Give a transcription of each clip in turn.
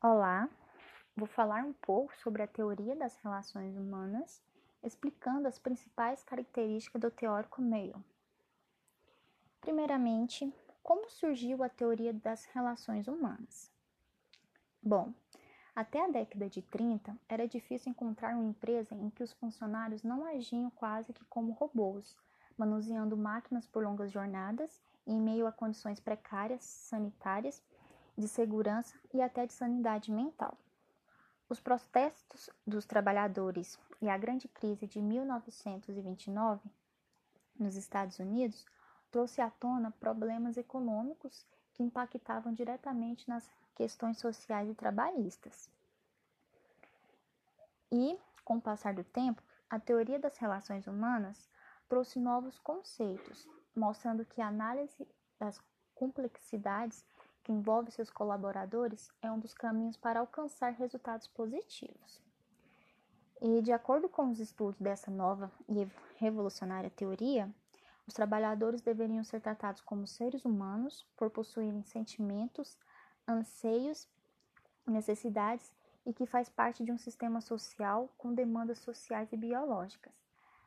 Olá, vou falar um pouco sobre a teoria das relações humanas, explicando as principais características do teórico meio. Primeiramente, como surgiu a teoria das relações humanas? Bom, até a década de 30 era difícil encontrar uma empresa em que os funcionários não agiam quase que como robôs, manuseando máquinas por longas jornadas em meio a condições precárias, sanitárias de segurança e até de sanidade mental. Os protestos dos trabalhadores e a grande crise de 1929 nos Estados Unidos trouxe à tona problemas econômicos que impactavam diretamente nas questões sociais e trabalhistas. E, com o passar do tempo, a teoria das relações humanas trouxe novos conceitos, mostrando que a análise das complexidades que envolve seus colaboradores é um dos caminhos para alcançar resultados positivos. E, de acordo com os estudos dessa nova e revolucionária teoria, os trabalhadores deveriam ser tratados como seres humanos por possuírem sentimentos, anseios, necessidades e que faz parte de um sistema social com demandas sociais e biológicas.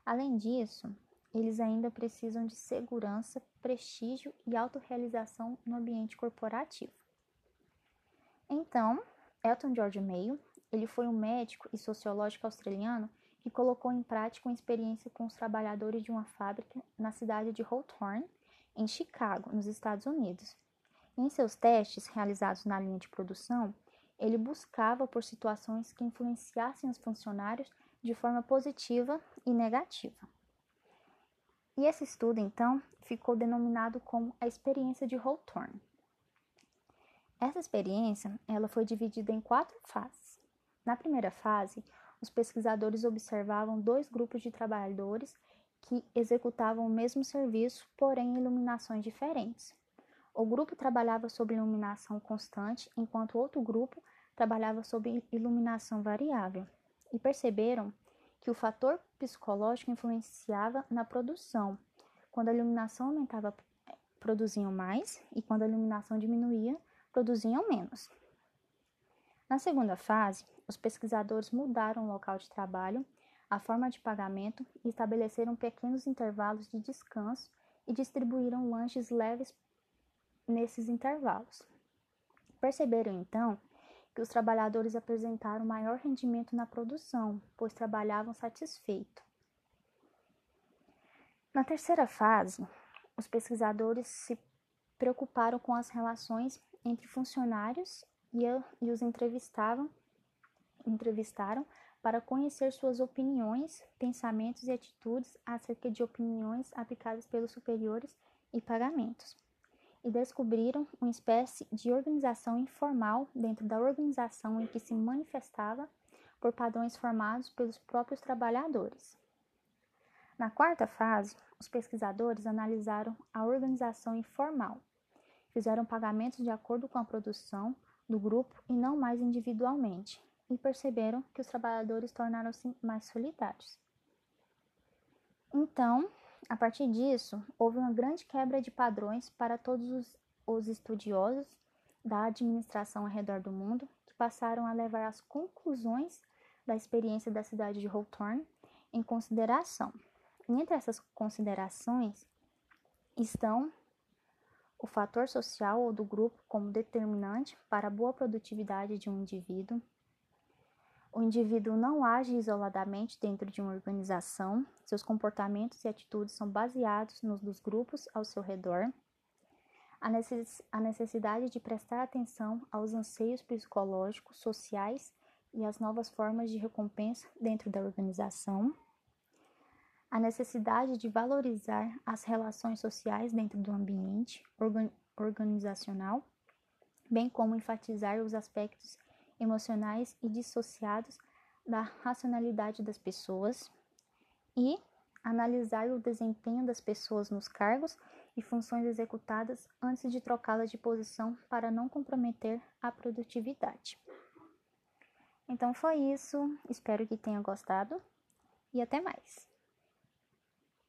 Além disso, eles ainda precisam de segurança, prestígio e autorrealização no ambiente corporativo. Então, Elton George Mayo, ele foi um médico e sociólogo australiano que colocou em prática uma experiência com os trabalhadores de uma fábrica na cidade de Hawthorne, em Chicago, nos Estados Unidos. Em seus testes realizados na linha de produção, ele buscava por situações que influenciassem os funcionários de forma positiva e negativa. E esse estudo, então, ficou denominado como a experiência de Hawthorne. Essa experiência, ela foi dividida em quatro fases. Na primeira fase, os pesquisadores observavam dois grupos de trabalhadores que executavam o mesmo serviço, porém em iluminações diferentes. O grupo trabalhava sob iluminação constante, enquanto outro grupo trabalhava sob iluminação variável. E perceberam que o fator psicológico influenciava na produção. Quando a iluminação aumentava, produziam mais, e quando a iluminação diminuía, produziam menos. Na segunda fase, os pesquisadores mudaram o local de trabalho, a forma de pagamento e estabeleceram pequenos intervalos de descanso e distribuíram lanches leves nesses intervalos. Perceberam então que os trabalhadores apresentaram maior rendimento na produção, pois trabalhavam satisfeitos. Na terceira fase, os pesquisadores se preocuparam com as relações entre funcionários e, e os entrevistavam, entrevistaram para conhecer suas opiniões, pensamentos e atitudes acerca de opiniões aplicadas pelos superiores e pagamentos e descobriram uma espécie de organização informal dentro da organização em que se manifestava por padrões formados pelos próprios trabalhadores. Na quarta fase, os pesquisadores analisaram a organização informal, fizeram pagamentos de acordo com a produção do grupo e não mais individualmente, e perceberam que os trabalhadores tornaram-se mais solidários. Então, a partir disso, houve uma grande quebra de padrões para todos os, os estudiosos da administração ao redor do mundo, que passaram a levar as conclusões da experiência da cidade de Hawthorne em consideração. E entre essas considerações estão o fator social ou do grupo como determinante para a boa produtividade de um indivíduo, o indivíduo não age isoladamente dentro de uma organização, seus comportamentos e atitudes são baseados nos dos grupos ao seu redor. A necessidade de prestar atenção aos anseios psicológicos, sociais e às novas formas de recompensa dentro da organização. A necessidade de valorizar as relações sociais dentro do ambiente organizacional, bem como enfatizar os aspectos emocionais e dissociados da racionalidade das pessoas e analisar o desempenho das pessoas nos cargos e funções executadas antes de trocá-las de posição para não comprometer a produtividade. Então foi isso, espero que tenha gostado e até mais.